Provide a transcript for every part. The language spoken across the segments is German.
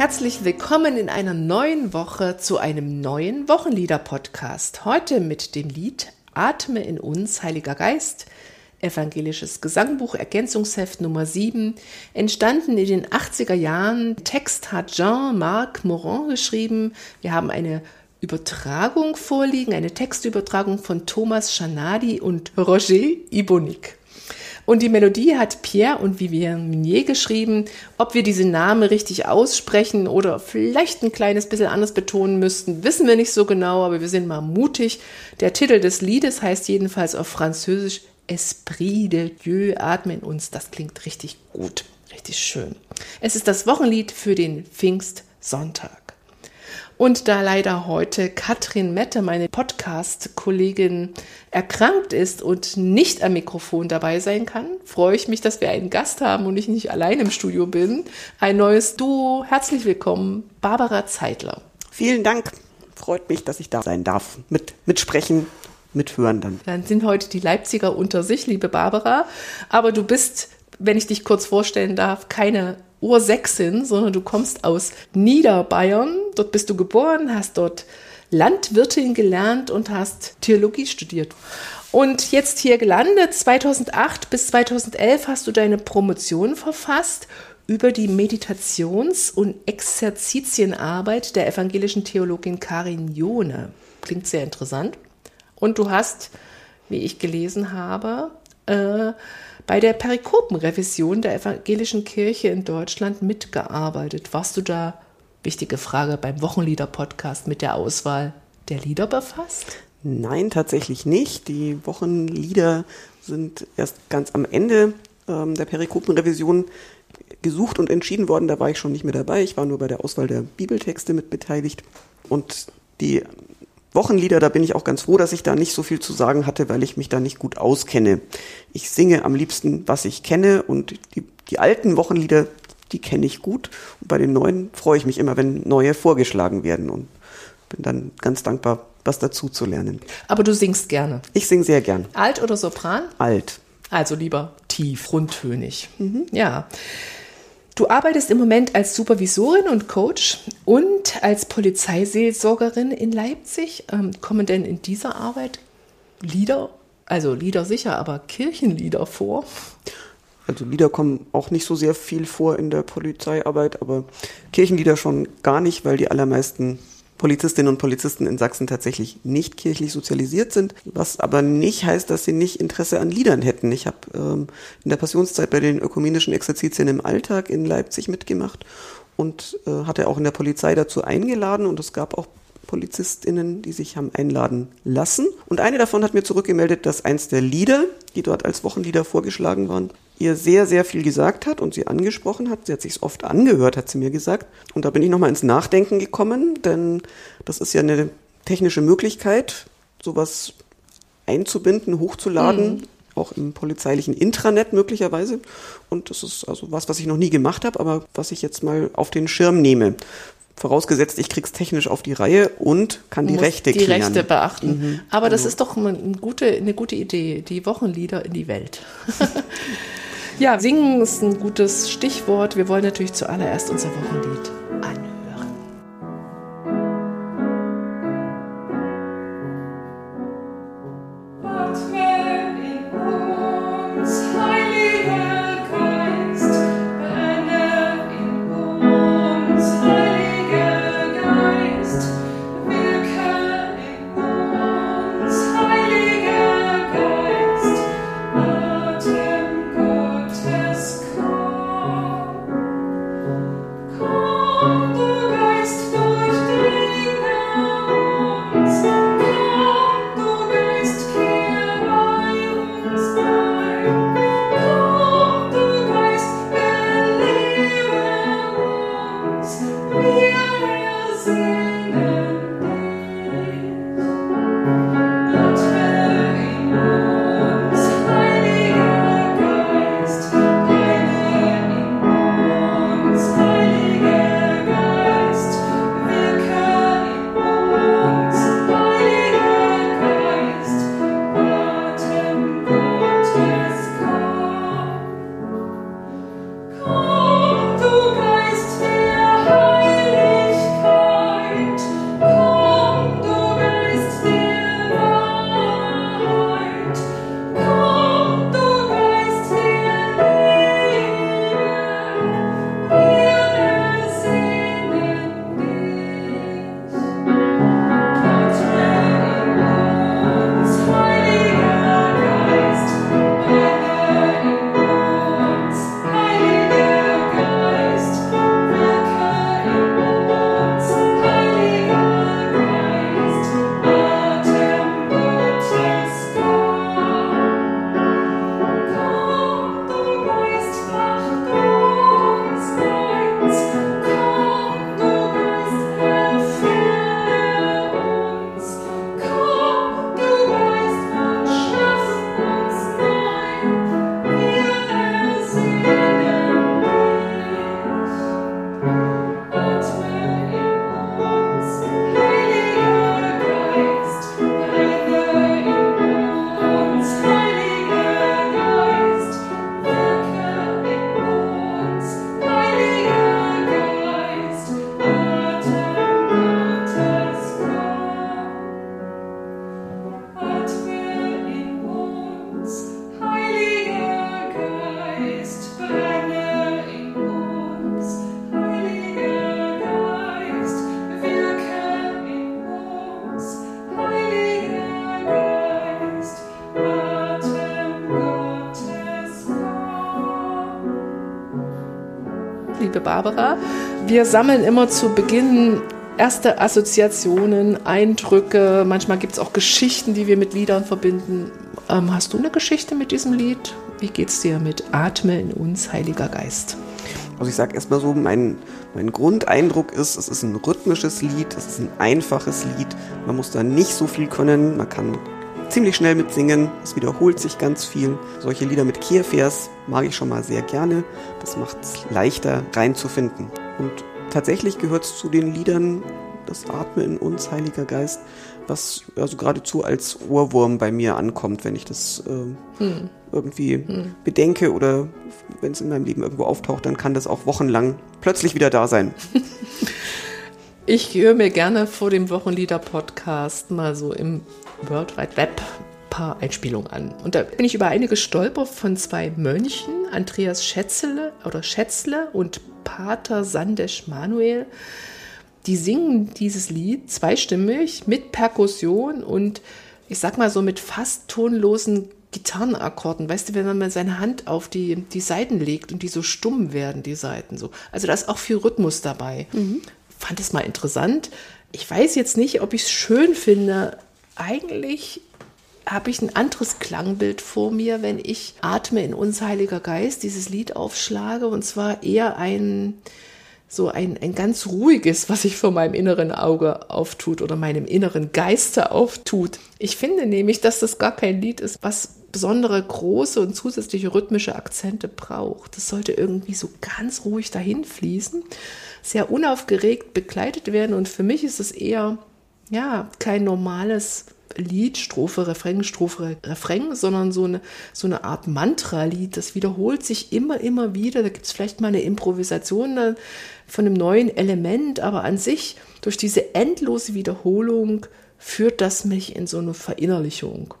Herzlich willkommen in einer neuen Woche zu einem neuen Wochenlieder-Podcast. Heute mit dem Lied Atme in uns, Heiliger Geist, Evangelisches Gesangbuch Ergänzungsheft Nummer 7, entstanden in den 80er Jahren. Text hat Jean-Marc Morin geschrieben. Wir haben eine Übertragung vorliegen, eine Textübertragung von Thomas Chanadi und Roger Ibonik. Und die Melodie hat Pierre und Vivienne Minier geschrieben. Ob wir diese Namen richtig aussprechen oder vielleicht ein kleines bisschen anders betonen müssten, wissen wir nicht so genau, aber wir sind mal mutig. Der Titel des Liedes heißt jedenfalls auf Französisch Esprit de Dieu, atme in uns. Das klingt richtig gut, richtig schön. Es ist das Wochenlied für den Pfingstsonntag. Und da leider heute Katrin Mette, meine Podcast-Kollegin, erkrankt ist und nicht am Mikrofon dabei sein kann, freue ich mich, dass wir einen Gast haben und ich nicht allein im Studio bin. Ein neues Duo. Herzlich willkommen, Barbara Zeitler. Vielen Dank. Freut mich, dass ich da sein darf. Mit, mitsprechen, mithören dann. Dann sind heute die Leipziger unter sich, liebe Barbara. Aber du bist, wenn ich dich kurz vorstellen darf, keine Ursächsin, sondern du kommst aus Niederbayern. Dort bist du geboren, hast dort Landwirtin gelernt und hast Theologie studiert. Und jetzt hier gelandet, 2008 bis 2011 hast du deine Promotion verfasst über die Meditations- und Exerzitienarbeit der evangelischen Theologin Karin Jone. Klingt sehr interessant. Und du hast, wie ich gelesen habe, äh, bei der Perikopenrevision der evangelischen Kirche in Deutschland mitgearbeitet. Warst du da, wichtige Frage, beim Wochenlieder-Podcast mit der Auswahl der Lieder befasst? Nein, tatsächlich nicht. Die Wochenlieder sind erst ganz am Ende ähm, der Perikopenrevision gesucht und entschieden worden. Da war ich schon nicht mehr dabei. Ich war nur bei der Auswahl der Bibeltexte mit beteiligt. Und die Wochenlieder, da bin ich auch ganz froh, dass ich da nicht so viel zu sagen hatte, weil ich mich da nicht gut auskenne. Ich singe am liebsten, was ich kenne und die, die alten Wochenlieder, die kenne ich gut. Und bei den neuen freue ich mich immer, wenn neue vorgeschlagen werden und bin dann ganz dankbar, was dazu zu lernen. Aber du singst gerne. Ich singe sehr gern. Alt oder Sopran? Alt. Also lieber tief, grundtönig. Mhm. Ja. Du arbeitest im Moment als Supervisorin und Coach und als Polizeiseelsorgerin in Leipzig. Ähm, kommen denn in dieser Arbeit Lieder, also Lieder sicher, aber Kirchenlieder vor? Also Lieder kommen auch nicht so sehr viel vor in der Polizeiarbeit, aber Kirchenlieder schon gar nicht, weil die allermeisten Polizistinnen und Polizisten in Sachsen tatsächlich nicht kirchlich sozialisiert sind, was aber nicht heißt, dass sie nicht Interesse an Liedern hätten. Ich habe ähm, in der Passionszeit bei den ökumenischen Exerzitien im Alltag in Leipzig mitgemacht und äh, hatte auch in der Polizei dazu eingeladen und es gab auch PolizistInnen, die sich haben einladen lassen. Und eine davon hat mir zurückgemeldet, dass eins der Lieder, die dort als Wochenlieder vorgeschlagen waren, ihr sehr, sehr viel gesagt hat und sie angesprochen hat. Sie hat sich oft angehört, hat sie mir gesagt. Und da bin ich nochmal ins Nachdenken gekommen, denn das ist ja eine technische Möglichkeit, sowas einzubinden, hochzuladen. Mhm auch im polizeilichen Intranet möglicherweise. Und das ist also was, was ich noch nie gemacht habe, aber was ich jetzt mal auf den Schirm nehme. Vorausgesetzt, ich krieg's technisch auf die Reihe und kann die Rechte die klären. Die Rechte beachten. Mhm. Aber also. das ist doch eine gute, eine gute Idee. Die Wochenlieder in die Welt. ja, singen ist ein gutes Stichwort. Wir wollen natürlich zuallererst unser Wochenlied Wir sammeln immer zu Beginn erste Assoziationen, Eindrücke. Manchmal gibt es auch Geschichten, die wir mit Liedern verbinden. Ähm, hast du eine Geschichte mit diesem Lied? Wie geht's dir mit Atme in uns, Heiliger Geist? Also ich sage erstmal so, mein, mein Grundeindruck ist, es ist ein rhythmisches Lied, es ist ein einfaches Lied. Man muss da nicht so viel können, man kann ziemlich schnell mitsingen, es wiederholt sich ganz viel. Solche Lieder mit Kehrvers mag ich schon mal sehr gerne. Das macht es leichter reinzufinden. Und tatsächlich gehört es zu den Liedern das Atme in uns, Heiliger Geist, was also geradezu als Ohrwurm bei mir ankommt, wenn ich das äh, hm. irgendwie hm. bedenke oder wenn es in meinem Leben irgendwo auftaucht, dann kann das auch wochenlang plötzlich wieder da sein. Ich höre mir gerne vor dem Wochenlieder-Podcast mal so im World Wide Web paar Einspielungen an. Und da bin ich über eine gestolpert von zwei Mönchen, Andreas Schätzle oder Schätzle und Pater Sandesh Manuel. Die singen dieses Lied zweistimmig mit Perkussion und ich sag mal so mit fast tonlosen Gitarrenakkorden. Weißt du, wenn man mal seine Hand auf die, die Seiten legt und die so stumm werden, die Seiten so. Also da ist auch viel Rhythmus dabei. Mhm. Fand es mal interessant. Ich weiß jetzt nicht, ob ich es schön finde. Eigentlich habe ich ein anderes Klangbild vor mir, wenn ich Atme in uns Heiliger Geist, dieses Lied aufschlage, und zwar eher ein, so ein, ein ganz ruhiges, was sich vor meinem inneren Auge auftut oder meinem inneren Geiste auftut. Ich finde nämlich, dass das gar kein Lied ist, was besondere große und zusätzliche rhythmische Akzente braucht. Das sollte irgendwie so ganz ruhig dahin fließen, sehr unaufgeregt begleitet werden und für mich ist es eher ja kein normales Lied, Strophe, Refrain, Strophe, Refrain, sondern so eine, so eine Art Mantra-Lied. Das wiederholt sich immer, immer wieder. Da gibt es vielleicht mal eine Improvisation von einem neuen Element, aber an sich, durch diese endlose Wiederholung, führt das mich in so eine Verinnerlichung.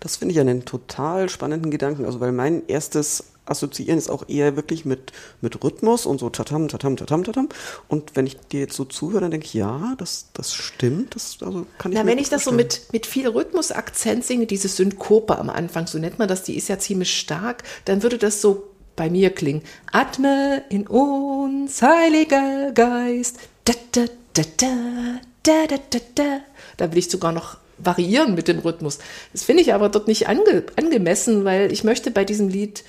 Das finde ich einen total spannenden Gedanken. Also, weil mein erstes assoziieren ist auch eher wirklich mit, mit Rhythmus und so tatam, tatam, tatam, tatam. Und wenn ich dir jetzt so zuhöre, dann denke ich, ja, das, das stimmt. Das, also kann ich Na, wenn ich das so mit, mit viel Rhythmusakzent singe, diese Synkope am Anfang, so nennt man das, die ist ja ziemlich stark, dann würde das so bei mir klingen. Atme in uns, Heiliger Geist. Da, da, da, da, da, da, da, da. Da will ich sogar noch variieren mit dem Rhythmus. Das finde ich aber dort nicht ange, angemessen, weil ich möchte bei diesem Lied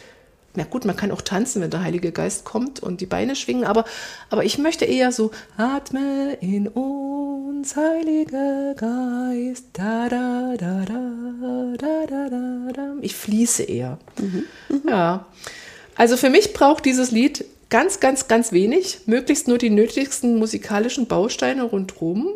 na gut, man kann auch tanzen, wenn der Heilige Geist kommt und die Beine schwingen, aber, aber ich möchte eher so, atme in uns, Heiliger Geist, da, da, da, da, da, da, da, da. Ich fließe eher. Mhm. Mhm. Ja. Also für mich braucht dieses Lied ganz, ganz, ganz wenig, möglichst nur die nötigsten musikalischen Bausteine rundherum,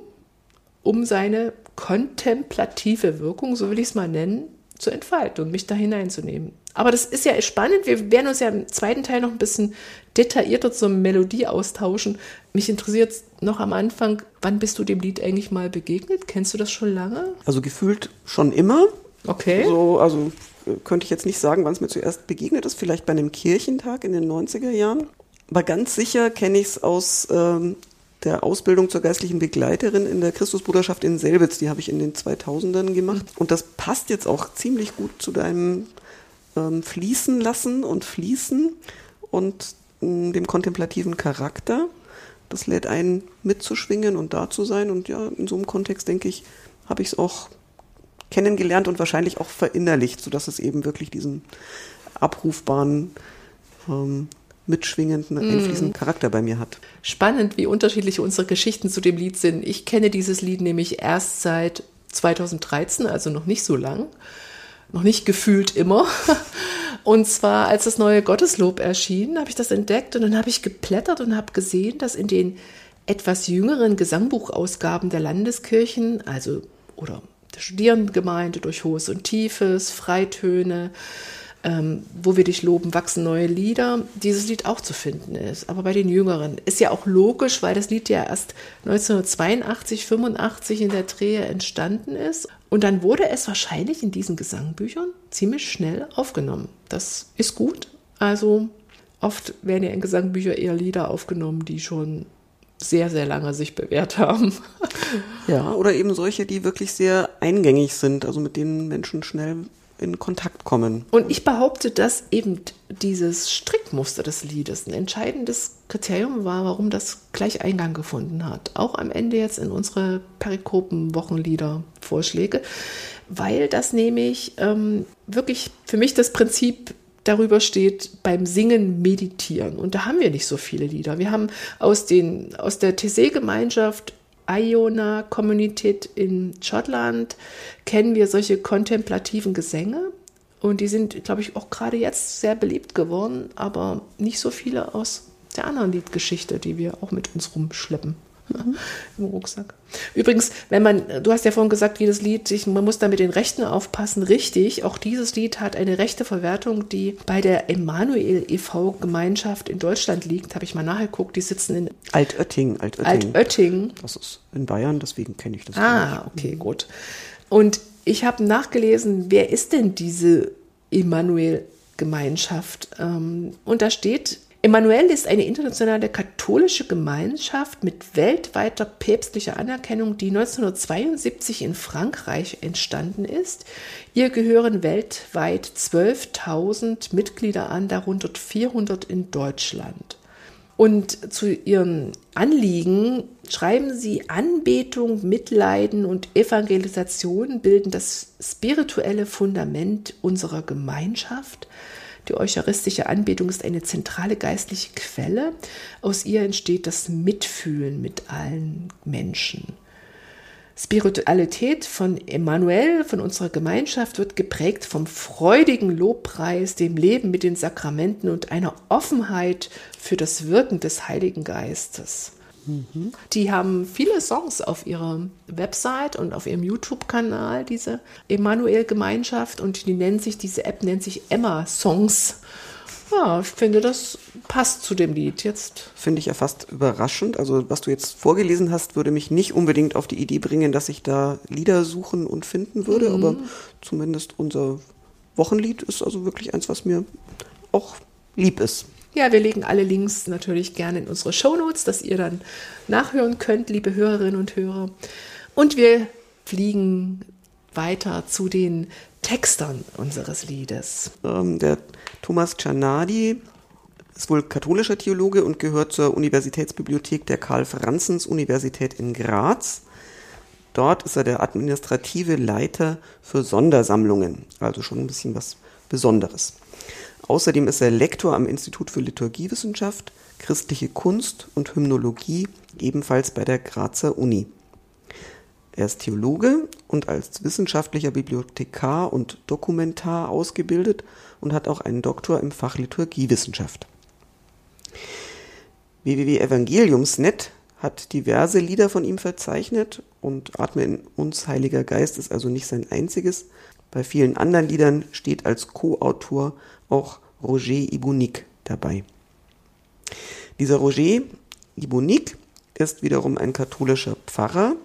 um seine kontemplative Wirkung, so will ich es mal nennen, zu entfalten und mich da hineinzunehmen. Aber das ist ja spannend. Wir werden uns ja im zweiten Teil noch ein bisschen detaillierter zur Melodie austauschen. Mich interessiert noch am Anfang, wann bist du dem Lied eigentlich mal begegnet? Kennst du das schon lange? Also gefühlt schon immer. Okay. So, also könnte ich jetzt nicht sagen, wann es mir zuerst begegnet ist. Vielleicht bei einem Kirchentag in den 90er Jahren. Aber ganz sicher kenne ich es aus ähm, der Ausbildung zur geistlichen Begleiterin in der Christusbruderschaft in Selbitz. Die habe ich in den 2000ern gemacht. Und das passt jetzt auch ziemlich gut zu deinem ähm, fließen lassen und fließen und mh, dem kontemplativen Charakter. Das lädt ein, mitzuschwingen und da zu sein. Und ja, in so einem Kontext, denke ich, habe ich es auch kennengelernt und wahrscheinlich auch verinnerlicht, sodass es eben wirklich diesen abrufbaren, ähm, mitschwingenden, mm. einfließenden Charakter bei mir hat. Spannend, wie unterschiedlich unsere Geschichten zu dem Lied sind. Ich kenne dieses Lied nämlich erst seit 2013, also noch nicht so lang noch nicht gefühlt immer. Und zwar, als das neue Gotteslob erschien, habe ich das entdeckt und dann habe ich geplättert und habe gesehen, dass in den etwas jüngeren Gesangbuchausgaben der Landeskirchen, also oder der Studierendengemeinde durch Hohes und Tiefes, Freitöne, ähm, wo wir dich loben, wachsen neue Lieder, dieses Lied auch zu finden ist. Aber bei den Jüngeren ist ja auch logisch, weil das Lied ja erst 1982, 85 in der Drehe entstanden ist. Und dann wurde es wahrscheinlich in diesen Gesangbüchern ziemlich schnell aufgenommen. Das ist gut. Also oft werden ja in Gesangbüchern eher Lieder aufgenommen, die schon sehr, sehr lange sich bewährt haben. Ja, oder eben solche, die wirklich sehr eingängig sind, also mit denen Menschen schnell in Kontakt kommen. Und ich behaupte, dass eben dieses Strickmuster des Liedes ein entscheidendes Kriterium war, warum das gleich Eingang gefunden hat. Auch am Ende jetzt in unsere Perikopen-Wochenlieder-Vorschläge, weil das nämlich ähm, wirklich für mich das Prinzip darüber steht, beim Singen meditieren. Und da haben wir nicht so viele Lieder. Wir haben aus, den, aus der TC-Gemeinschaft Iona Kommunität in Schottland kennen wir solche kontemplativen Gesänge. Und die sind, glaube ich, auch gerade jetzt sehr beliebt geworden, aber nicht so viele aus der anderen Liedgeschichte, die wir auch mit uns rumschleppen mhm. im Rucksack. Übrigens, wenn man, du hast ja vorhin gesagt, jedes Lied, man muss da mit den Rechten aufpassen. Richtig, auch dieses Lied hat eine rechte Verwertung, die bei der Emanuel e.V. Gemeinschaft in Deutschland liegt. Habe ich mal nachgeguckt. Die sitzen in Altötting. Altötting. Altötting. Das ist in Bayern, deswegen kenne ich das. Ah, okay, gut. Und ich habe nachgelesen, wer ist denn diese Emanuel Gemeinschaft? Ähm, und da steht Emanuel ist eine internationale katholische Gemeinschaft mit weltweiter päpstlicher Anerkennung, die 1972 in Frankreich entstanden ist. Ihr gehören weltweit 12.000 Mitglieder an, darunter 400 in Deutschland. Und zu ihren Anliegen schreiben sie, Anbetung, Mitleiden und Evangelisation bilden das spirituelle Fundament unserer Gemeinschaft. Die eucharistische Anbetung ist eine zentrale geistliche Quelle. Aus ihr entsteht das Mitfühlen mit allen Menschen. Spiritualität von Emanuel, von unserer Gemeinschaft, wird geprägt vom freudigen Lobpreis, dem Leben mit den Sakramenten und einer Offenheit für das Wirken des Heiligen Geistes. Die haben viele Songs auf ihrer Website und auf ihrem YouTube-Kanal, diese Emanuel-Gemeinschaft. Und die nennen sich, diese App nennt sich Emma Songs. Ja, ich finde, das passt zu dem Lied jetzt. Finde ich ja fast überraschend. Also, was du jetzt vorgelesen hast, würde mich nicht unbedingt auf die Idee bringen, dass ich da Lieder suchen und finden würde. Mhm. Aber zumindest unser Wochenlied ist also wirklich eins, was mir auch lieb ist. Ja, wir legen alle Links natürlich gerne in unsere Shownotes, dass ihr dann nachhören könnt, liebe Hörerinnen und Hörer. Und wir fliegen weiter zu den Textern unseres Liedes. Ähm, der Thomas Czarnadi ist wohl katholischer Theologe und gehört zur Universitätsbibliothek der Karl-Franzens-Universität in Graz. Dort ist er der administrative Leiter für Sondersammlungen, also schon ein bisschen was Besonderes. Außerdem ist er Lektor am Institut für Liturgiewissenschaft, christliche Kunst und Hymnologie, ebenfalls bei der Grazer Uni. Er ist Theologe und als wissenschaftlicher Bibliothekar und Dokumentar ausgebildet und hat auch einen Doktor im Fach Liturgiewissenschaft. www.evangeliumsnet hat diverse Lieder von ihm verzeichnet und Atme in uns, Heiliger Geist ist also nicht sein einziges. Bei vielen anderen Liedern steht als Co-Autor auch Roger Ibunik dabei. Dieser Roger Ibunik ist wiederum ein katholischer Pfarrer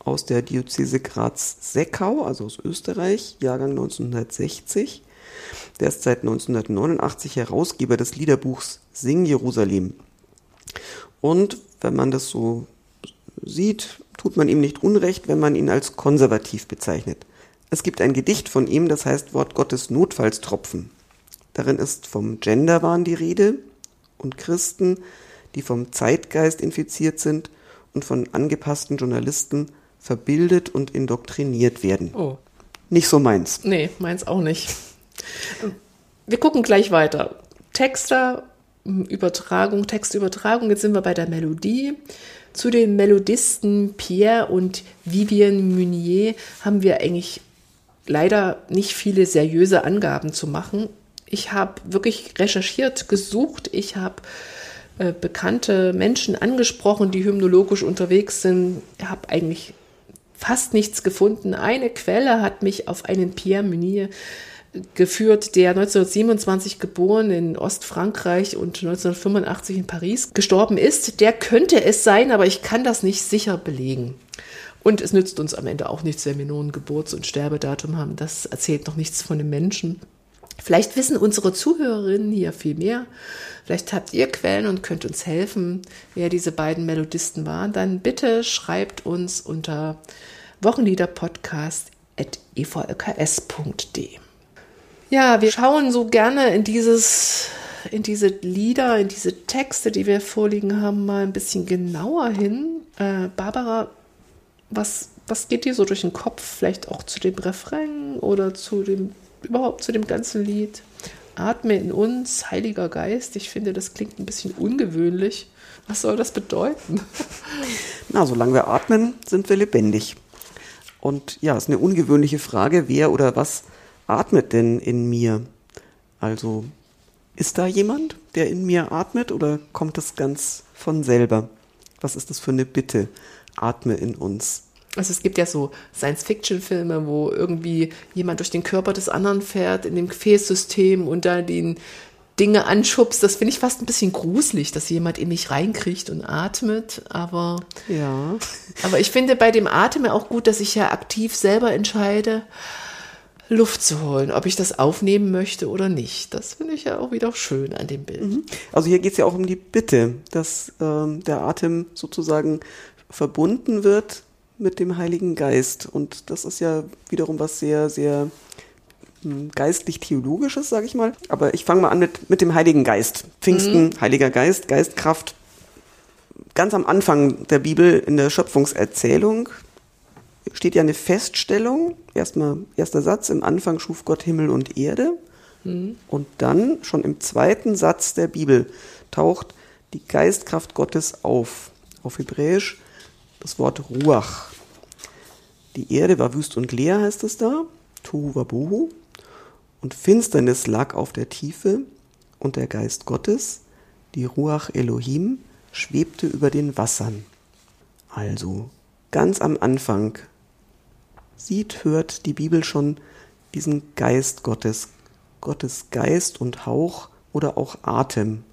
aus der Diözese Graz-Seckau, also aus Österreich, Jahrgang 1960. Der ist seit 1989 Herausgeber des Liederbuchs Sing Jerusalem. Und wenn man das so sieht, tut man ihm nicht Unrecht, wenn man ihn als konservativ bezeichnet. Es gibt ein Gedicht von ihm, das heißt Wort Gottes Notfallstropfen. Darin ist vom Genderwahn die Rede und Christen, die vom Zeitgeist infiziert sind und von angepassten Journalisten verbildet und indoktriniert werden. Oh. Nicht so meins. Nee, meins auch nicht. Wir gucken gleich weiter. Texter, Übertragung, Textübertragung. Jetzt sind wir bei der Melodie. Zu den Melodisten Pierre und Vivienne Munier haben wir eigentlich leider nicht viele seriöse Angaben zu machen. Ich habe wirklich recherchiert, gesucht. Ich habe äh, bekannte Menschen angesprochen, die hymnologisch unterwegs sind. Ich habe eigentlich fast nichts gefunden. Eine Quelle hat mich auf einen Pierre Munier geführt, der 1927 geboren in Ostfrankreich und 1985 in Paris gestorben ist. Der könnte es sein, aber ich kann das nicht sicher belegen. Und es nützt uns am Ende auch nichts, wenn wir nur ein Geburts- und Sterbedatum haben. Das erzählt noch nichts von dem Menschen. Vielleicht wissen unsere Zuhörerinnen hier viel mehr. Vielleicht habt ihr Quellen und könnt uns helfen, wer diese beiden Melodisten waren. Dann bitte schreibt uns unter wochenliederpodcast.evlks.de. Ja, wir schauen so gerne in dieses in diese Lieder, in diese Texte, die wir vorliegen haben, mal ein bisschen genauer hin. Äh, Barbara, was, was geht dir so durch den Kopf? Vielleicht auch zu dem Refrain oder zu dem, überhaupt zu dem ganzen Lied? Atme in uns, Heiliger Geist. Ich finde, das klingt ein bisschen ungewöhnlich. Was soll das bedeuten? Na, solange wir atmen, sind wir lebendig. Und ja, ist eine ungewöhnliche Frage, wer oder was atmet denn in mir? Also, ist da jemand, der in mir atmet oder kommt das ganz von selber? Was ist das für eine Bitte? Atme in uns. Also es gibt ja so Science-Fiction-Filme, wo irgendwie jemand durch den Körper des anderen fährt in dem Gefäßsystem und da den Dinge anschubst. Das finde ich fast ein bisschen gruselig, dass jemand in mich reinkriegt und atmet. Aber ja. Aber ich finde bei dem Atmen auch gut, dass ich ja aktiv selber entscheide, Luft zu holen, ob ich das aufnehmen möchte oder nicht. Das finde ich ja auch wieder schön an dem Bild. Mhm. Also hier geht es ja auch um die Bitte, dass ähm, der Atem sozusagen verbunden wird mit dem Heiligen Geist. Und das ist ja wiederum was sehr, sehr hm, geistlich-theologisches, sage ich mal. Aber ich fange mal an mit, mit dem Heiligen Geist. Pfingsten, mhm. Heiliger Geist, Geistkraft. Ganz am Anfang der Bibel in der Schöpfungserzählung steht ja eine Feststellung. Erstmal, erster Satz, im Anfang schuf Gott Himmel und Erde. Mhm. Und dann, schon im zweiten Satz der Bibel, taucht die Geistkraft Gottes auf. Auf Hebräisch das Wort Ruach. Die Erde war wüst und leer, heißt es da. Tohu wabohu. Und Finsternis lag auf der Tiefe und der Geist Gottes, die Ruach Elohim, schwebte über den Wassern. Also, ganz am Anfang sieht, hört die Bibel schon diesen Geist Gottes, Gottes Geist und Hauch oder auch Atem.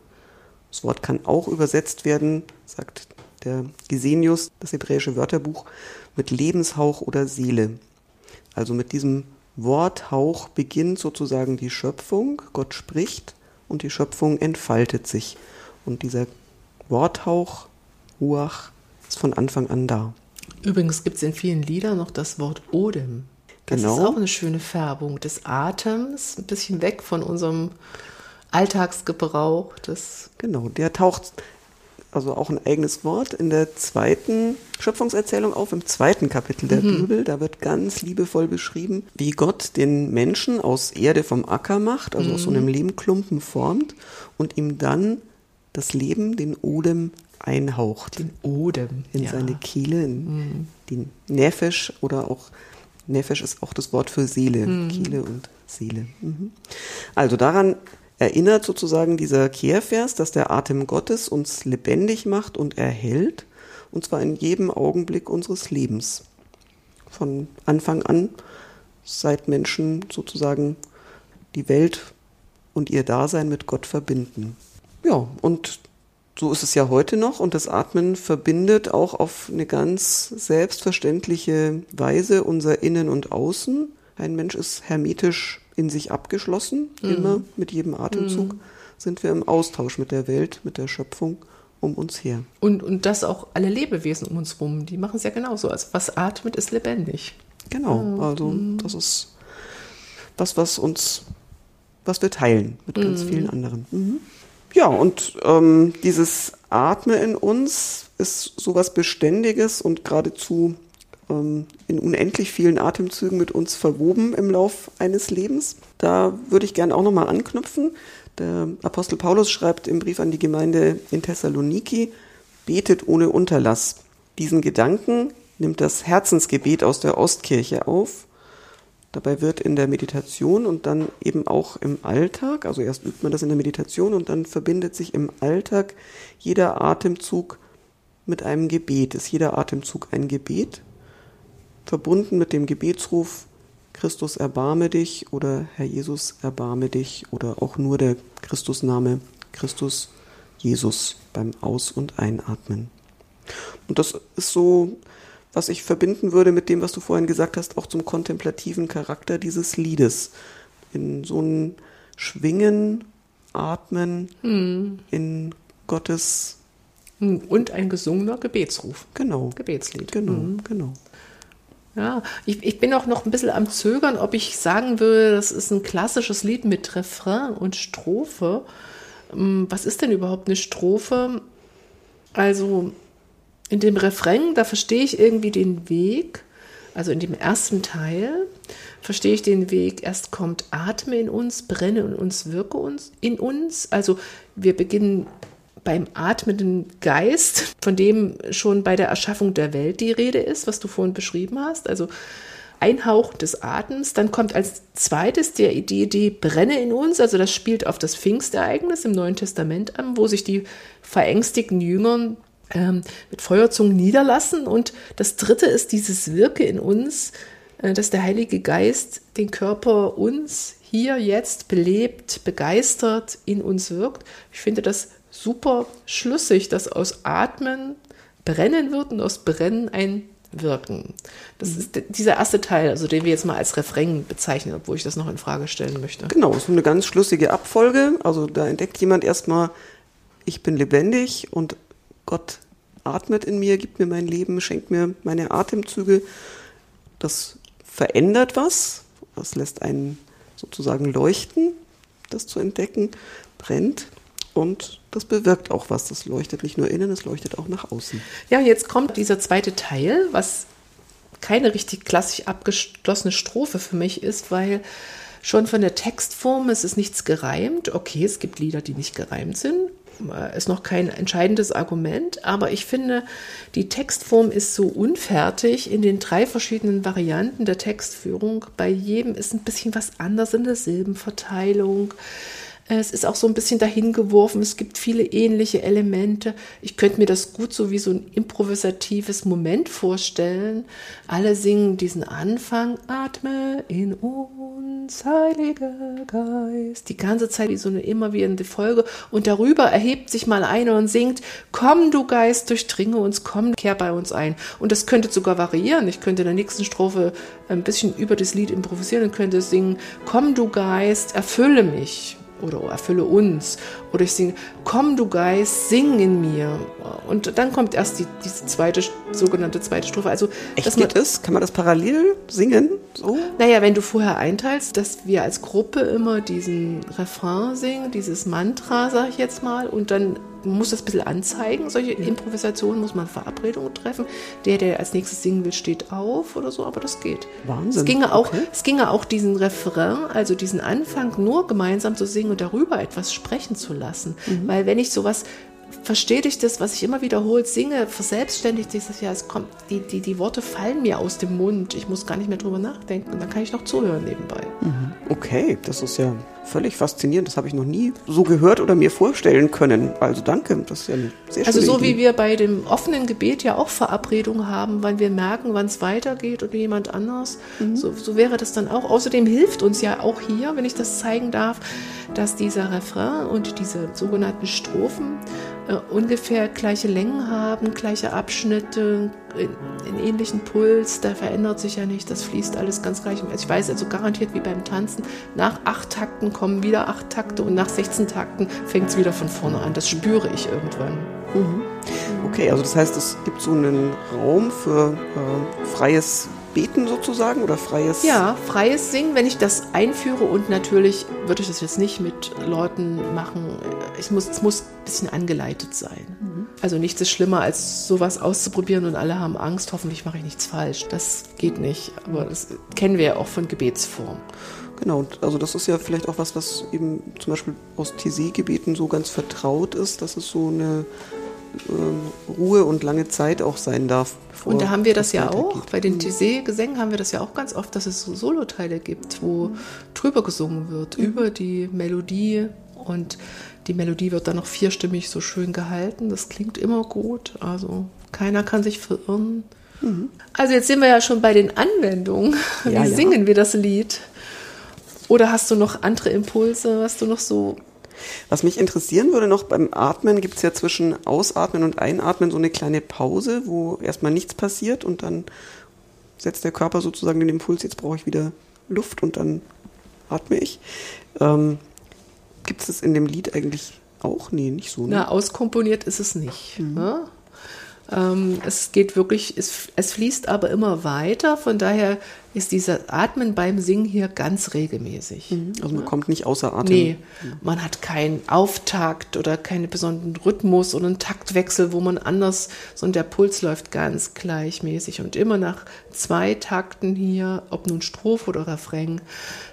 Das Wort kann auch übersetzt werden, sagt der Gesenius, das hebräische Wörterbuch, mit Lebenshauch oder Seele. Also mit diesem Worthauch beginnt sozusagen die Schöpfung. Gott spricht und die Schöpfung entfaltet sich. Und dieser Worthauch, Ruach, ist von Anfang an da. Übrigens gibt es in vielen Liedern noch das Wort Odem. Das genau. ist auch eine schöne Färbung des Atems, ein bisschen weg von unserem Alltagsgebrauch. Das genau, der taucht also auch ein eigenes Wort, in der zweiten Schöpfungserzählung auf, im zweiten Kapitel der mhm. Bibel. Da wird ganz liebevoll beschrieben, wie Gott den Menschen aus Erde vom Acker macht, also mhm. aus so einem mhm. Lehmklumpen formt und ihm dann das Leben, den Odem einhaucht. Den Odem. In ja. seine Kehle, in mhm. den Nefesh oder auch, Nefesh ist auch das Wort für Seele, mhm. Kehle und Seele. Mhm. Also daran erinnert sozusagen dieser Kehrvers, dass der Atem Gottes uns lebendig macht und erhält, und zwar in jedem Augenblick unseres Lebens. Von Anfang an, seit Menschen sozusagen die Welt und ihr Dasein mit Gott verbinden. Ja, und so ist es ja heute noch und das Atmen verbindet auch auf eine ganz selbstverständliche Weise unser Innen und Außen. Ein Mensch ist hermetisch in sich abgeschlossen. Mhm. Immer mit jedem Atemzug mhm. sind wir im Austausch mit der Welt, mit der Schöpfung um uns her. Und, und das auch alle Lebewesen um uns rum, die machen es ja genauso. Also was atmet, ist lebendig. Genau, also mhm. das ist was, was uns, was wir teilen mit ganz mhm. vielen anderen. Mhm. Ja, und ähm, dieses Atme in uns ist sowas Beständiges und geradezu ähm, in unendlich vielen Atemzügen mit uns verwoben im Lauf eines Lebens. Da würde ich gerne auch nochmal anknüpfen. Der Apostel Paulus schreibt im Brief an die Gemeinde in Thessaloniki, betet ohne Unterlass. Diesen Gedanken nimmt das Herzensgebet aus der Ostkirche auf. Dabei wird in der Meditation und dann eben auch im Alltag, also erst übt man das in der Meditation und dann verbindet sich im Alltag jeder Atemzug mit einem Gebet. Ist jeder Atemzug ein Gebet? Verbunden mit dem Gebetsruf Christus erbarme dich oder Herr Jesus erbarme dich oder auch nur der Christusname Christus Jesus beim Aus- und Einatmen. Und das ist so, was ich verbinden würde mit dem, was du vorhin gesagt hast, auch zum kontemplativen Charakter dieses Liedes. In so ein Schwingen, Atmen, hm. in Gottes. Und ein gesungener Gebetsruf. Genau. Gebetslied. Genau, mhm. genau. Ja, ich, ich bin auch noch ein bisschen am Zögern, ob ich sagen würde, das ist ein klassisches Lied mit Refrain und Strophe. ähm, was ist denn überhaupt eine Strophe? Also in dem Refrain, da verstehe ich irgendwie den Weg, also in dem ersten Teil verstehe ich den Weg, erst kommt Atme in uns, brenne in uns, wirke uns in uns. Also wir beginnen beim atmenden Geist, von dem schon bei der Erschaffung der Welt die Rede ist, was du vorhin beschrieben hast. Also Einhauch des Atems. Dann kommt als zweites die, die Idee Brenne in uns, also das spielt auf das Pfingstereignis im Neuen Testament an, wo sich die verängstigten Jüngern ähm, mit Feuerzungen niederlassen. Und das dritte ist dieses Wirke in uns, äh, dass der Heilige Geist den Körper uns hier jetzt belebt, begeistert in uns wirkt. Ich finde das super schlüssig, dass aus Atmen brennen wird und aus Brennen ein wirken. Das mhm. ist dieser erste Teil, also den wir jetzt mal als Refrain bezeichnen, obwohl ich das noch in Frage stellen möchte. Genau, so eine ganz schlüssige Abfolge. Also da entdeckt jemand erstmal, ich bin lebendig und Gott atmet in mir, gibt mir mein Leben, schenkt mir meine Atemzüge. Das verändert was, das lässt einen sozusagen leuchten, das zu entdecken, brennt und das bewirkt auch was. Das leuchtet nicht nur innen, es leuchtet auch nach außen. Ja, jetzt kommt dieser zweite Teil, was keine richtig klassisch abgeschlossene Strophe für mich ist, weil schon von der Textform es ist nichts gereimt. Okay, es gibt Lieder, die nicht gereimt sind. Ist noch kein entscheidendes Argument, aber ich finde, die Textform ist so unfertig in den drei verschiedenen Varianten der Textführung. Bei jedem ist ein bisschen was anders in der Silbenverteilung. Es ist auch so ein bisschen dahingeworfen. Es gibt viele ähnliche Elemente. Ich könnte mir das gut so wie so ein improvisatives Moment vorstellen. Alle singen diesen Anfang. Atme in uns, Heiliger Geist. Die ganze Zeit wie so eine immer immerwährende Folge. Und darüber erhebt sich mal einer und singt, komm du Geist, durchdringe uns, komm, kehr bei uns ein. Und das könnte sogar variieren. Ich könnte in der nächsten Strophe ein bisschen über das Lied improvisieren und könnte singen, komm du Geist, erfülle mich oder erfülle uns. Oder ich singe, komm du Geist, sing in mir. Und dann kommt erst die, diese zweite, sogenannte zweite Strophe. Also, Echt dass man, das? Kann man das parallel singen? So? Naja, wenn du vorher einteilst, dass wir als Gruppe immer diesen Refrain singen, dieses Mantra, sag ich jetzt mal, und dann muss das ein bisschen anzeigen. Solche Improvisationen muss man Verabredungen treffen. Der, der als nächstes singen will, steht auf oder so, aber das geht. Wahnsinn. Es ginge auch, okay. es ginge auch diesen Refrain, also diesen Anfang nur gemeinsam zu singen und darüber etwas sprechen zu lassen. Mhm. Weil wenn ich sowas verstehe ich das, was ich immer wiederholt singe, verselbstständigt sich das ja, es kommt, die, die, die Worte fallen mir aus dem Mund, ich muss gar nicht mehr drüber nachdenken, dann kann ich noch zuhören nebenbei. Mhm. Okay, das ist ja völlig faszinierend, das habe ich noch nie so gehört oder mir vorstellen können. Also danke, das ist ja eine sehr Also so Idee. wie wir bei dem offenen Gebet ja auch Verabredungen haben, wann wir merken, wann es weitergeht oder jemand anders, mhm. so, so wäre das dann auch. Außerdem hilft uns ja auch hier, wenn ich das zeigen darf, dass dieser Refrain und diese sogenannten Strophen äh, ungefähr gleiche Längen haben, gleiche Abschnitte, einen ähnlichen Puls, da verändert sich ja nicht, das fließt alles ganz gleich. Also ich weiß also garantiert wie beim Tanzen, nach acht Takten kommen wieder acht Takte und nach 16 Takten fängt es wieder von vorne an. Das spüre ich irgendwann. Mhm. Okay, also das heißt, es gibt so einen Raum für äh, freies Beten sozusagen oder freies? Ja, freies Singen, wenn ich das einführe und natürlich würde ich das jetzt nicht mit Leuten machen. Ich muss, es muss ein bisschen angeleitet sein. Mhm. Also nichts ist schlimmer, als sowas auszuprobieren und alle haben Angst, hoffentlich mache ich nichts falsch. Das geht nicht, aber das kennen wir ja auch von Gebetsform. Genau, also das ist ja vielleicht auch was, was eben zum Beispiel aus TC-Gebeten so ganz vertraut ist, dass es so eine Ruhe und lange Zeit auch sein darf. Und da haben wir das, das ja auch, bei den mhm. Tizé-Gesängen haben wir das ja auch ganz oft, dass es so Soloteile gibt, wo mhm. drüber gesungen wird, mhm. über die Melodie und die Melodie wird dann noch vierstimmig so schön gehalten. Das klingt immer gut, also keiner kann sich verirren. Mhm. Also jetzt sind wir ja schon bei den Anwendungen. Wie ja, singen ja. wir das Lied? Oder hast du noch andere Impulse, was du noch so was mich interessieren würde noch beim Atmen, gibt es ja zwischen Ausatmen und Einatmen so eine kleine Pause, wo erstmal nichts passiert und dann setzt der Körper sozusagen den Impuls, jetzt brauche ich wieder Luft und dann atme ich. Ähm, gibt es das in dem Lied eigentlich auch? Nee, nicht so. Ne? Na, auskomponiert ist es nicht. Mhm. Ne? Ähm, es geht wirklich, es, es fließt aber immer weiter. Von daher ist dieser Atmen beim Singen hier ganz regelmäßig. Mhm. Also man ja. kommt nicht außer Atem. Nee, man hat keinen Auftakt oder keinen besonderen Rhythmus oder einen Taktwechsel, wo man anders, sondern der Puls läuft ganz gleichmäßig und immer nach zwei Takten hier, ob nun Strophe oder Refrain,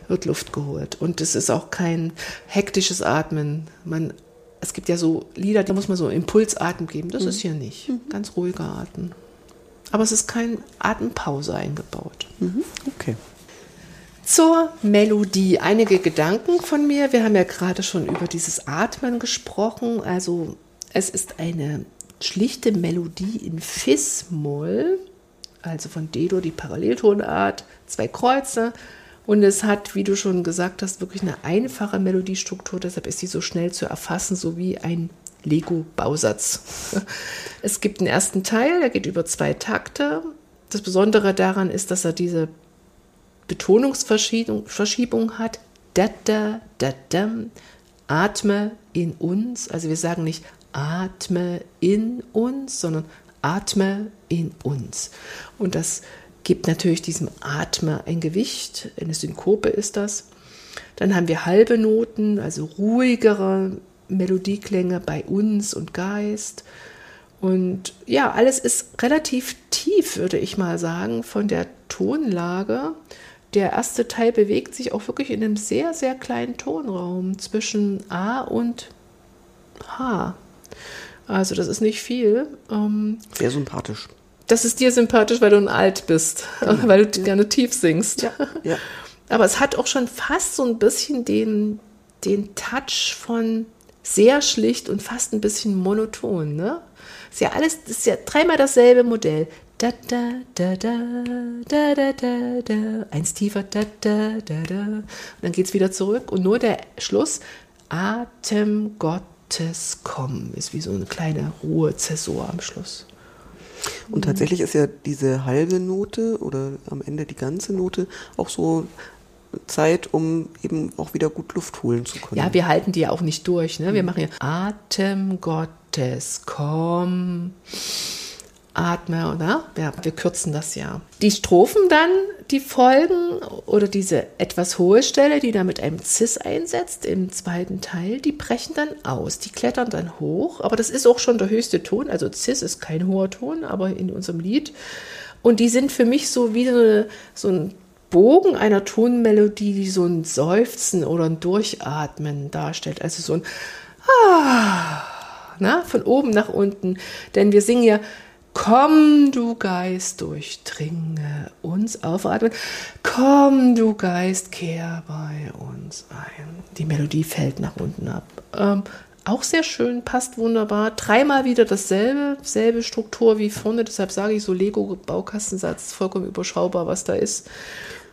wird Luft geholt. Und es ist auch kein hektisches Atmen. Man es gibt ja so Lieder, da muss man so Impulsatem geben. Das mhm. ist hier nicht. Mhm. Ganz ruhiger Atem. Aber es ist kein Atempause eingebaut. Mhm. Okay. Zur Melodie. Einige Gedanken von mir. Wir haben ja gerade schon über dieses Atmen gesprochen. Also es ist eine schlichte Melodie in Fis-Moll, also von D-Dur die Paralleltonart, zwei Kreuze, und es hat, wie du schon gesagt hast, wirklich eine einfache Melodiestruktur. Deshalb ist sie so schnell zu erfassen, so wie ein Lego-Bausatz. Es gibt einen ersten Teil, der geht über zwei Takte. Das Besondere daran ist, dass er diese Betonungsverschiebung hat. Da, da, da, da. Atme in uns. Also wir sagen nicht atme in uns, sondern atme in uns. Und das gibt natürlich diesem Atmer ein Gewicht, eine Synkope ist das. Dann haben wir halbe Noten, also ruhigere Melodieklänge bei uns und Geist. Und ja, alles ist relativ tief, würde ich mal sagen, von der Tonlage. Der erste Teil bewegt sich auch wirklich in einem sehr, sehr kleinen Tonraum zwischen A und H. Also das ist nicht viel. Ähm, sehr sympathisch das ist dir sympathisch, weil du ein Alt bist, genau. weil du ja. gerne tief singst. Ja. Ja. Aber es hat auch schon fast so ein bisschen den, den Touch von sehr schlicht und fast ein bisschen monoton. Ne? Ist ja alles, ist ja dreimal dasselbe Modell. Da, da, da, da, da, da, da, da. Eins tiefer, da, da, da, da. Und dann geht es wieder zurück. Und nur der Schluss, Atem Gottes kommen, ist wie so eine kleine Ruhezäsur am Schluss. Und tatsächlich ist ja diese halbe Note oder am Ende die ganze Note auch so Zeit, um eben auch wieder gut Luft holen zu können. Ja, wir halten die ja auch nicht durch. Ne? Wir machen ja Atem Gottes, komm atme, oder? Ja, wir kürzen das ja. Die Strophen dann, die folgen, oder diese etwas hohe Stelle, die da mit einem Cis einsetzt im zweiten Teil, die brechen dann aus. Die klettern dann hoch, aber das ist auch schon der höchste Ton. Also Cis ist kein hoher Ton, aber in unserem Lied. Und die sind für mich so wie so, so ein Bogen einer Tonmelodie, die so ein Seufzen oder ein Durchatmen darstellt. Also so ein Ah, na, von oben nach unten. Denn wir singen ja Komm, du Geist, durchdringe uns aufatmen. Komm, du Geist, kehr bei uns ein. Die Melodie fällt nach unten ab. Ähm, auch sehr schön, passt wunderbar. Dreimal wieder dasselbe, selbe Struktur wie vorne. Deshalb sage ich so Lego-Baukastensatz, vollkommen überschaubar, was da ist.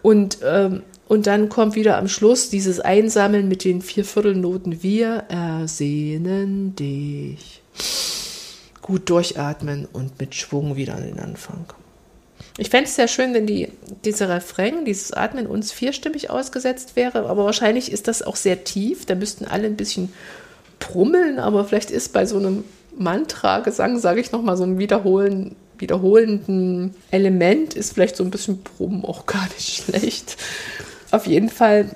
Und, ähm, und dann kommt wieder am Schluss dieses Einsammeln mit den vier Viertelnoten. Wir ersehnen dich gut durchatmen und mit Schwung wieder an den Anfang. Ich fände es sehr schön, wenn die, dieser Refrain, dieses Atmen uns vierstimmig ausgesetzt wäre, aber wahrscheinlich ist das auch sehr tief. Da müssten alle ein bisschen brummeln, aber vielleicht ist bei so einem Mantra-Gesang, sage ich nochmal, so ein Wiederholen, wiederholenden Element, ist vielleicht so ein bisschen Brummen auch gar nicht schlecht. Auf jeden Fall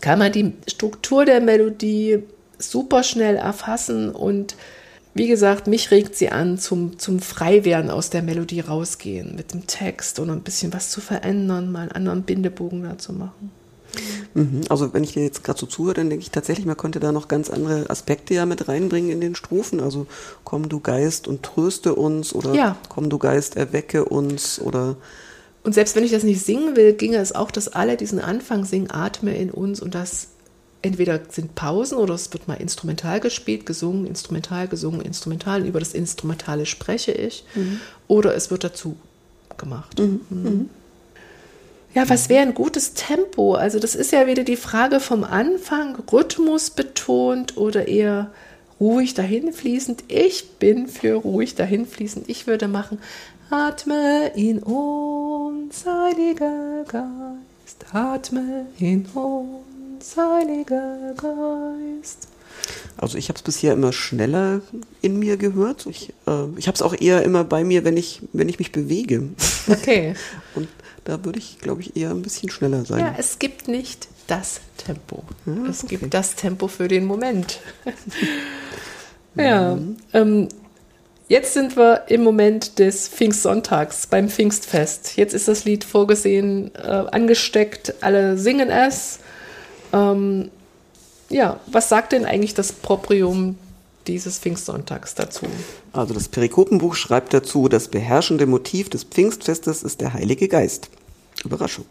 kann man die Struktur der Melodie super schnell erfassen und wie gesagt, mich regt sie an, zum, zum Freiwerden aus der Melodie rausgehen, mit dem Text und ein bisschen was zu verändern, mal einen anderen Bindebogen da zu machen. Mhm. Also wenn ich dir jetzt gerade so zuhöre, dann denke ich tatsächlich, man könnte da noch ganz andere Aspekte ja mit reinbringen in den Strophen. Also komm du Geist und tröste uns oder ja. komm du Geist, erwecke uns oder und selbst wenn ich das nicht singen will, ginge es auch, dass alle diesen Anfang singen, atme in uns und das entweder sind Pausen oder es wird mal instrumental gespielt, gesungen, instrumental, gesungen, instrumental. Über das Instrumentale spreche ich. Mhm. Oder es wird dazu gemacht. Mhm. Mhm. mhm. Ja, was wäre ein gutes Tempo? Also das ist ja wieder die Frage vom Anfang, Rhythmus betont oder eher ruhig dahinfließend. Ich bin für ruhig dahinfließend. Ich würde machen, atme in uns, Heiliger Geist, atme in uns. Heiliger Geist. Also ich habe es bisher immer schneller in mir gehört. Ich, äh, ich habe es auch eher immer bei mir, wenn ich, wenn ich mich bewege. Okay. Und da würde ich, glaube ich, eher ein bisschen schneller sein. Ja, es gibt nicht das Tempo. Ja, es okay. gibt das Tempo für den Moment. ja. Ähm, jetzt sind wir im Moment des Pfingstsonntags beim Pfingstfest. Jetzt ist das Lied vorgesehen, äh, angesteckt, alle singen es. Ähm, ja, was sagt denn eigentlich das Proprium dieses Pfingstsonntags dazu? Also das Perikopenbuch schreibt dazu, das beherrschende Motiv des Pfingstfestes ist der Heilige Geist. Überraschung.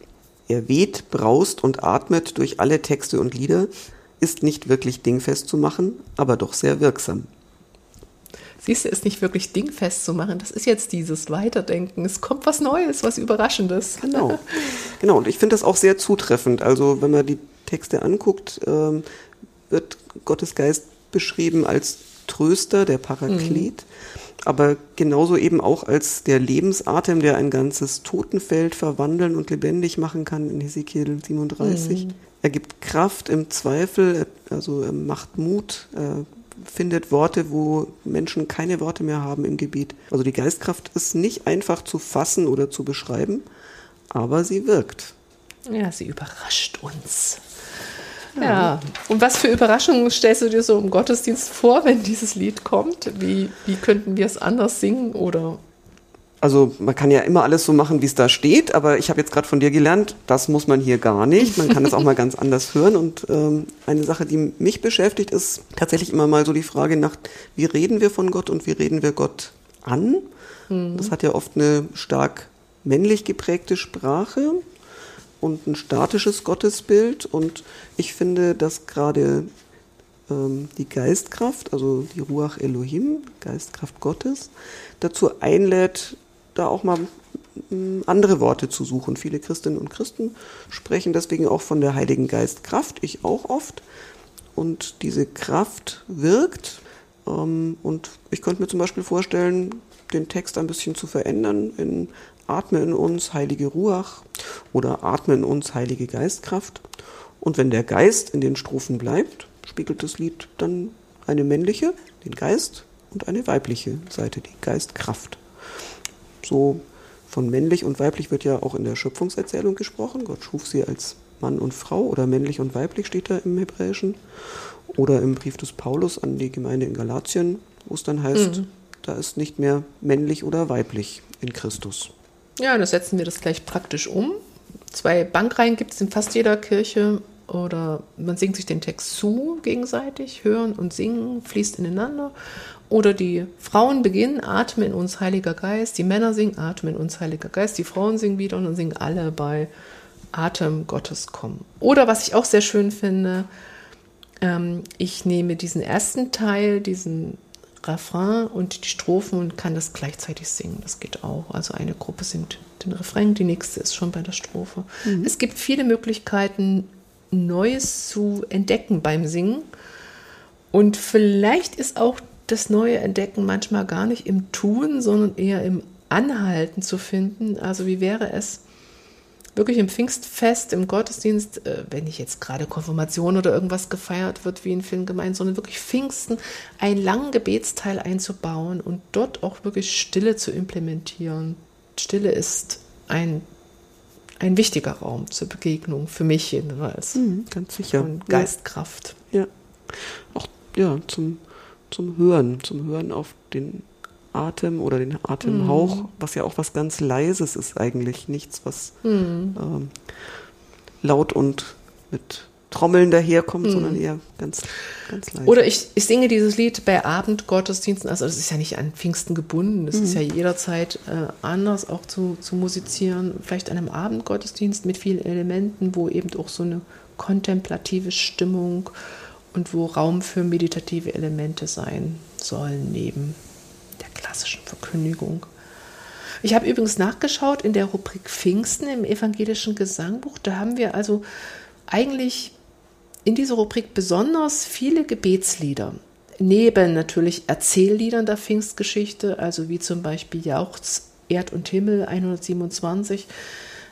Er weht, braust und atmet durch alle Texte und Lieder, ist nicht wirklich dingfest zu machen, aber doch sehr wirksam. Siehst du, ist nicht wirklich dingfest zu machen. Das ist jetzt dieses Weiterdenken. Es kommt was Neues, was Überraschendes. Genau. Genau. Und ich finde das auch sehr zutreffend. Also, wenn man die Texte anguckt, ähm, wird Gottes Geist beschrieben als Tröster, der Paraklet, aber genauso eben auch als der Lebensatem, der ein ganzes Totenfeld verwandeln und lebendig machen kann in Hesekiel 37. Er gibt Kraft im Zweifel, also er macht Mut, er findet Worte, wo Menschen keine Worte mehr haben im Gebet. Also die Geistkraft ist nicht einfach zu fassen oder zu beschreiben, aber sie wirkt. Ja, sie überrascht uns. Ja, und was für Überraschungen stellst du dir so im Gottesdienst vor, wenn dieses Lied kommt? Wie, wie könnten wir es anders singen oder Also man kann ja immer alles so machen, wie es da steht, aber ich habe jetzt gerade von dir gelernt, das muss man hier gar nicht. Man kann es auch mal ganz anders hören. Und ähm, eine Sache, die mich beschäftigt, ist tatsächlich immer mal so die Frage nach, wie reden wir von Gott und wie reden wir Gott an? Das hat ja oft eine stark männlich geprägte Sprache und ein statisches Gottesbild. Und ich finde, dass gerade ähm, die Geistkraft, also die Ruach Elohim, Geistkraft Gottes, dazu einlädt, da auch mal mm, andere Worte zu suchen. Viele Christinnen und Christen sprechen deswegen auch von der Heiligen Geistkraft, ich auch oft. Und diese Kraft wirkt. Ähm, und ich könnte mir zum Beispiel vorstellen, den Text ein bisschen zu verändern in Atme in uns, heilige Ruach oder Atme in uns, heilige Geistkraft. Und wenn der Geist in den Strophen bleibt, spiegelt das Lied dann eine männliche, den Geist, und eine weibliche Seite, die Geistkraft. So von männlich und weiblich wird ja auch in der Schöpfungserzählung gesprochen. Gott schuf sie als Mann und Frau oder männlich und weiblich steht da im Hebräischen. Oder im Brief des Paulus an die Gemeinde in Galatien, wo es dann heißt, da ist nicht mehr männlich oder weiblich in Christus. Ja, dann setzen wir das gleich praktisch um. Zwei Bankreihen gibt es in fast jeder Kirche oder man singt sich den Text zu gegenseitig, hören und singen fließt ineinander. Oder die Frauen beginnen, atme in uns, Heiliger Geist. Die Männer singen, atme in uns, Heiliger Geist. Die Frauen singen wieder und dann singen alle bei Atem Gottes kommen. Oder was ich auch sehr schön finde, ähm, ich nehme diesen ersten Teil, diesen Refrain und die Strophen und kann das gleichzeitig singen. Das geht auch. Also eine Gruppe singt den Refrain, die nächste ist schon bei der Strophe. Es gibt viele Möglichkeiten, Neues zu entdecken beim Singen. Und vielleicht ist auch das neue Entdecken manchmal gar nicht im Tun, sondern eher im Anhalten zu finden. Also wie wäre es, wirklich im Pfingstfest, im Gottesdienst, äh, wenn nicht jetzt gerade Konfirmation oder irgendwas gefeiert wird wie in vielen Gemeinden, sondern wirklich Pfingsten, einen langen Gebetsteil einzubauen und dort auch wirklich Stille zu implementieren. Stille ist ein, ein wichtiger Raum zur Begegnung, für mich jedenfalls. Mhm, ganz sicher. Und Geistkraft. Ja. Auch ja, zum, zum Hören, zum Hören auf den Atem oder den Atemhauch, was ja auch was ganz Leises ist eigentlich, nichts, was ähm, laut und mit Trommeln daherkommt, sondern eher ganz, ganz leise. Oder ich, ich singe dieses Lied bei Abendgottesdiensten, also das ist ja nicht an Pfingsten gebunden, das ist ja jederzeit äh, anders auch zu, zu musizieren. Vielleicht an einem Abendgottesdienst mit vielen Elementen, wo eben auch so eine kontemplative Stimmung und wo Raum für meditative Elemente sein sollen, neben klassischen Verkündigung. Ich habe übrigens nachgeschaut in der Rubrik Pfingsten im evangelischen Gesangbuch. Da haben wir also eigentlich in dieser Rubrik besonders viele Gebetslieder. Neben natürlich Erzählliedern der Pfingstgeschichte, also wie zum Beispiel Jauchz, Erd und Himmel 127.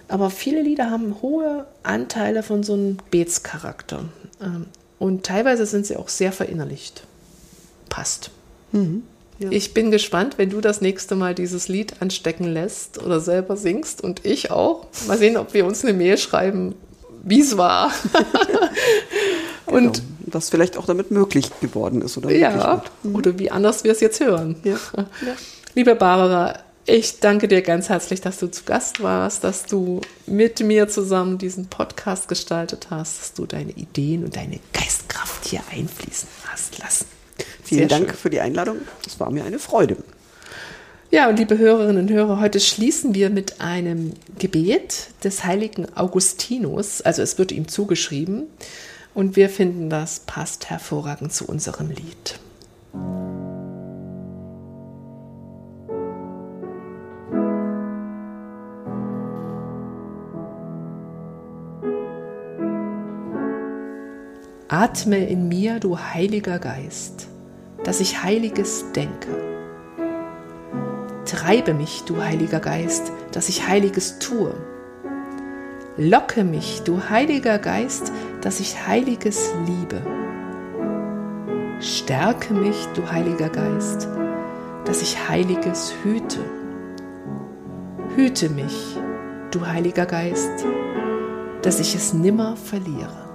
Aber viele Lieder haben hohe Anteile von so einem Gebetscharakter. Ähm, und teilweise sind sie auch sehr verinnerlicht. Passt. Mhm. Ja. Ich bin gespannt, wenn du das nächste Mal dieses Lied anstecken lässt oder selber singst und ich auch. Mal sehen, ob wir uns eine Mail schreiben, wie es war. und genau. was vielleicht auch damit möglich geworden ist oder ja, mhm. oder wie anders wir es jetzt hören. Ja. Ja. Liebe Barbara, ich danke dir ganz herzlich, dass du zu Gast warst, dass du mit mir zusammen diesen Podcast gestaltet hast, dass du deine Ideen und deine Geistkraft hier einfließen hast lassen. Vielen Sehr Dank schön. für die Einladung. Es war mir eine Freude. Ja, und liebe Hörerinnen und Hörer, heute schließen wir mit einem Gebet des heiligen Augustinus. Also es wird ihm zugeschrieben. Und wir finden, das passt hervorragend zu unserem Lied. Atme in mir, du Heiliger Geist dass ich Heiliges denke. Treibe mich, du Heiliger Geist, dass ich Heiliges tue. Locke mich, du Heiliger Geist, dass ich Heiliges liebe. Stärke mich, du Heiliger Geist, dass ich Heiliges hüte. Hüte mich, du Heiliger Geist, dass ich es nimmer verliere.